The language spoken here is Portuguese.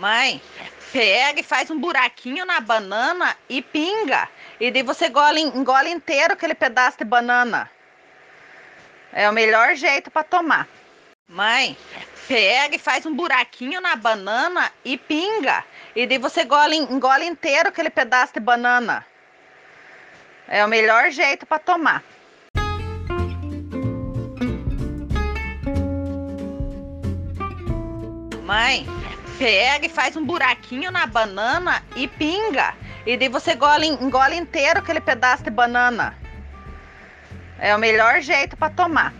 Mãe, pega e faz um buraquinho na banana e pinga. E daí você engole, engole inteiro aquele pedaço de banana. É o melhor jeito para tomar. Mãe, pega e faz um buraquinho na banana e pinga. E daí você engole, engole inteiro aquele pedaço de banana. É o melhor jeito para tomar. Mãe, pega e faz um buraquinho na banana e pinga. E daí você engole, engole inteiro aquele pedaço de banana. É o melhor jeito para tomar.